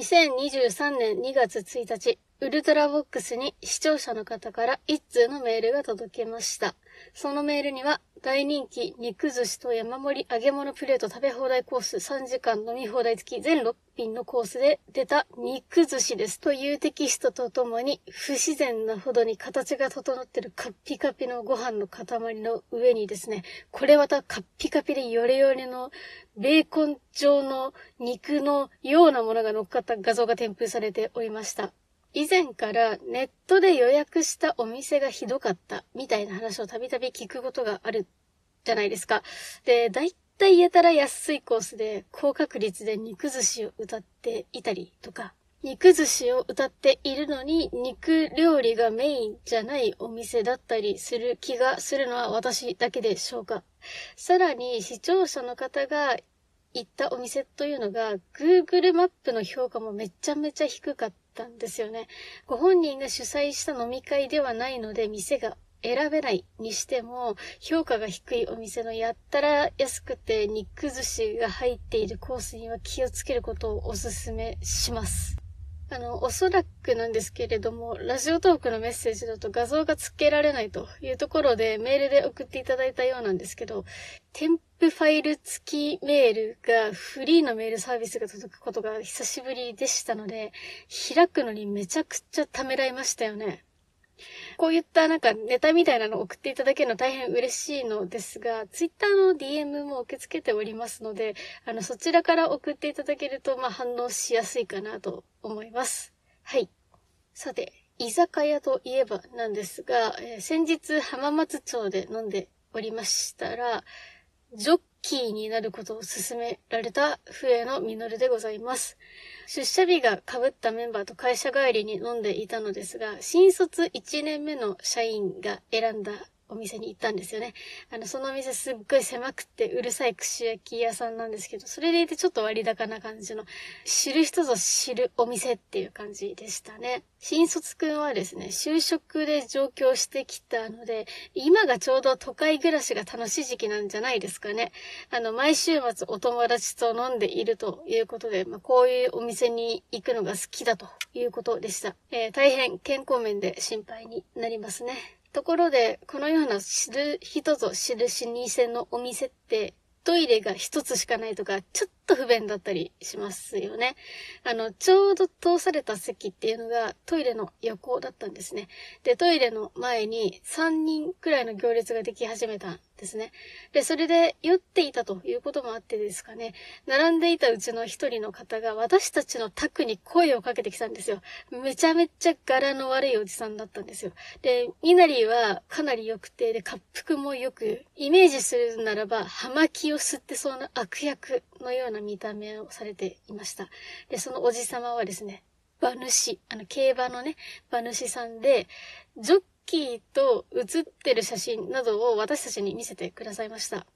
2023年2月1日、ウルトラボックスに視聴者の方から一通のメールが届きました。そのメールには、大人気肉寿司と山盛り揚げ物プレート食べ放題コース3時間飲み放題付き全6品のコースで出た肉寿司ですというテキストとともに不自然なほどに形が整ってるカッピカピのご飯の塊の上にですね、これまたカッピカピでヨレヨレのベーコン状の肉のようなものが乗っかった画像が添付されておりました。以前からネットで予約したお店がひどかったみたいな話をたびたび聞くことがあるじゃないですか。で、だいたいやたら安いコースで高確率で肉寿司を歌っていたりとか、肉寿司を歌っているのに肉料理がメインじゃないお店だったりする気がするのは私だけでしょうか。さらに視聴者の方が行ったお店というのが Google マップの評価もめちゃめちゃ低かったんですよね。ご本人が主催した飲み会ではないので、店が選べないにしても、評価が低いお店のやったら安くて肉寿司が入っているコースには気をつけることをお勧めします。あの、おそらくなんですけれども、ラジオトークのメッセージだと画像が付けられないというところでメールで送っていただいたようなんですけど、付ファイル付きメールがフリーのメールサービスが届くことが久しぶりでしたので、開くのにめちゃくちゃためらいましたよね。こういったなんかネタみたいなのを送っていただけるの大変嬉しいのですが、ツイッターの DM も受け付けておりますので、あの、そちらから送っていただけると、まあ、反応しやすいかなと思います。はい。さて、居酒屋といえばなんですが、えー、先日浜松町で飲んでおりましたら、ジョッキーになることを勧められた笛のミノルでございます。出社日が被ったメンバーと会社帰りに飲んでいたのですが、新卒1年目の社員が選んだお店に行ったんですよね。あの、そのお店すっごい狭くてうるさい串焼き屋さんなんですけど、それでいてちょっと割高な感じの、知る人ぞ知るお店っていう感じでしたね。新卒くんはですね、就職で上京してきたので、今がちょうど都会暮らしが楽しい時期なんじゃないですかね。あの、毎週末お友達と飲んでいるということで、まあ、こういうお店に行くのが好きだということでした。えー、大変健康面で心配になりますね。ところで、このような知る人ぞ知る老舗のお店って、トイレが一つしかないとか、ちょっと不便だったりしますよね。あの、ちょうど通された席っていうのがトイレの横だったんですね。で、トイレの前に3人くらいの行列ができ始めたんですね。で、それで酔っていたということもあってですかね、並んでいたうちの一人の方が私たちの宅に声をかけてきたんですよ。めちゃめちゃ柄の悪いおじさんだったんですよ。で、みなりはかなり良くて、で、滑腹も良く、イメージするならば、葉巻を吸ってそうな悪役のような見た目をされていました。で、そのおじさまはですね、馬主、あの、競馬のね、馬主さんで、ジョッキーと写ってる写真などを私たちに見せてくださいました。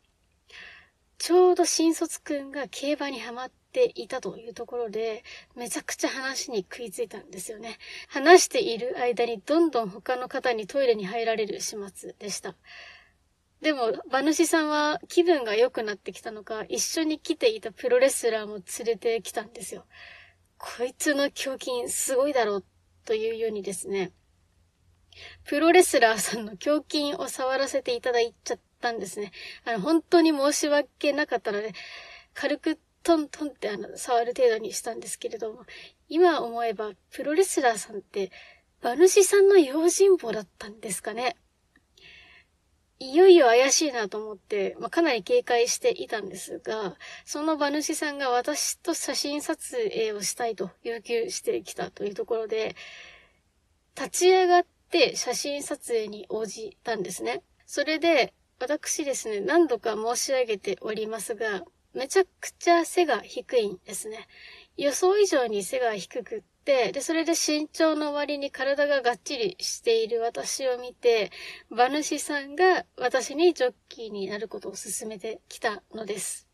ちょうど新卒くんが競馬にハマっていたというところで、めちゃくちゃ話に食いついたんですよね。話している間にどんどん他の方にトイレに入られる始末でした。でも、馬主さんは気分が良くなってきたのか、一緒に来ていたプロレスラーも連れてきたんですよ。こいつの胸筋すごいだろうというようにですね、プロレスラーさんの胸筋を触らせていただいちゃったんですね。あの、本当に申し訳なかったので、軽くトントンってあの、触る程度にしたんですけれども、今思えば、プロレスラーさんって、馬主さんの用心棒だったんですかね。いよいよ怪しいなと思って、まあ、かなり警戒していたんですが、その馬主さんが私と写真撮影をしたいと要求してきたというところで、立ち上がって写真撮影に応じたんですね。それで、私ですね、何度か申し上げておりますが、めちゃくちゃ背が低いんですね。予想以上に背が低くって、で、それで身長の割に体ががっちりしている私を見て、馬主さんが私にジョッキーになることを勧めてきたのです。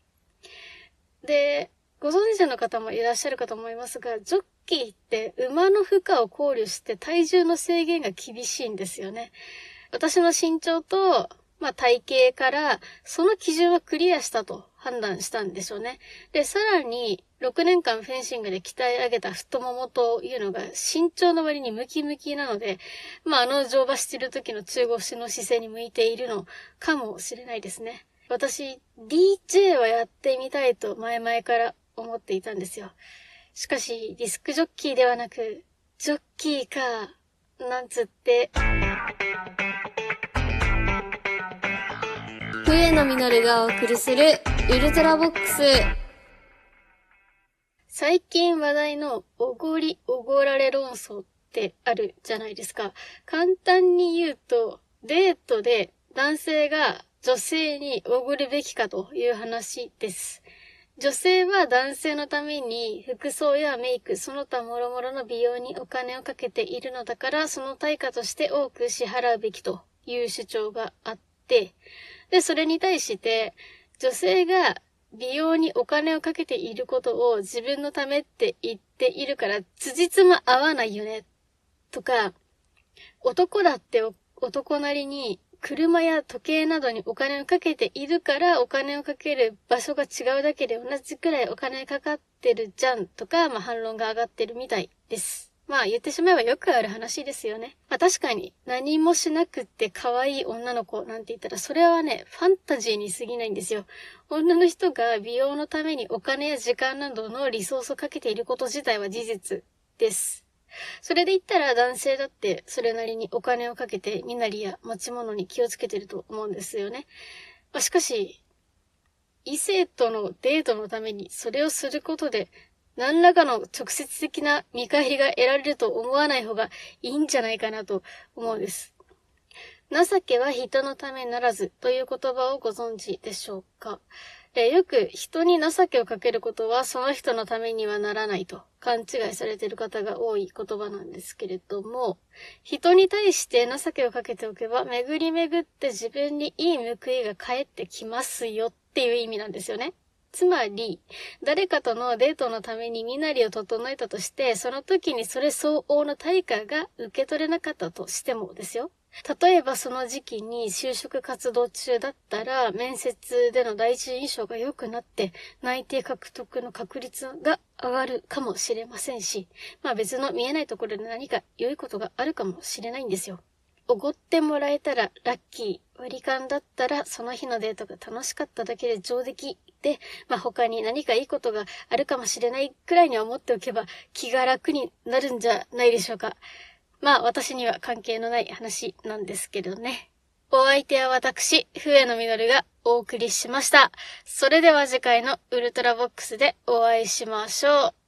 で、ご存知の方もいらっしゃるかと思いますが、ジョッキーって馬の負荷を考慮して体重の制限が厳しいんですよね。私の身長と、まあ、体型から、その基準はクリアしたと判断したんでしょうね。で、さらに、6年間フェンシングで鍛え上げた太ももというのが身長の割にムキムキなので、まあ、あの乗馬してる時の中腰の姿勢に向いているのかもしれないですね。私、DJ はやってみたいと前々から思っていたんですよ。しかし、ディスクジョッキーではなく、ジョッキーか、なんつって。笛野実がお送りするウルトラボックス。最近話題のおごりおごられ論争ってあるじゃないですか。簡単に言うと、デートで男性が女性におごるべきかという話です。女性は男性のために服装やメイク、その他諸々の美容にお金をかけているのだから、その対価として多く支払うべきという主張があって、で、それに対して、女性が美容にお金をかけていることを自分のためって言っているから、辻褄合わないよね。とか、男だって男なりに車や時計などにお金をかけているからお金をかける場所が違うだけで同じくらいお金かかってるじゃんとか、まあ反論が上がってるみたいです。まあ言ってしまえばよくある話ですよね。まあ確かに何もしなくって可愛い女の子なんて言ったらそれはね、ファンタジーに過ぎないんですよ。女の人が美容のためにお金や時間などのリソースをかけていること自体は事実です。それで言ったら男性だってそれなりにお金をかけて身なりや持ち物に気をつけてると思うんですよね。まあ、しかし、異性とのデートのためにそれをすることで何らかの直接的な見返りが得られると思わない方がいいんじゃないかなと思うんです。情けは人のためならずという言葉をご存知でしょうか？よく人に情けをかけることはその人のためにはならないと勘違いされている方が多い言葉なんですけれども、人に対して情けをかけておけば巡り巡って自分にいい報いが返ってきますよっていう意味なんですよね。つまり、誰かとのデートのために身なりを整えたとして、その時にそれ相応の対価が受け取れなかったとしてもですよ。例えばその時期に就職活動中だったら、面接での第一印象が良くなって、内定獲得の確率が上がるかもしれませんし、まあ別の見えないところで何か良いことがあるかもしれないんですよ。おごってもらえたらラッキー。割り勘だったらその日のデートが楽しかっただけで上出来で、まあ、他に何かいいことがあるかもしれないくらいには思っておけば気が楽になるんじゃないでしょうか。まあ私には関係のない話なんですけどね。お相手は私、笛野実がお送りしました。それでは次回のウルトラボックスでお会いしましょう。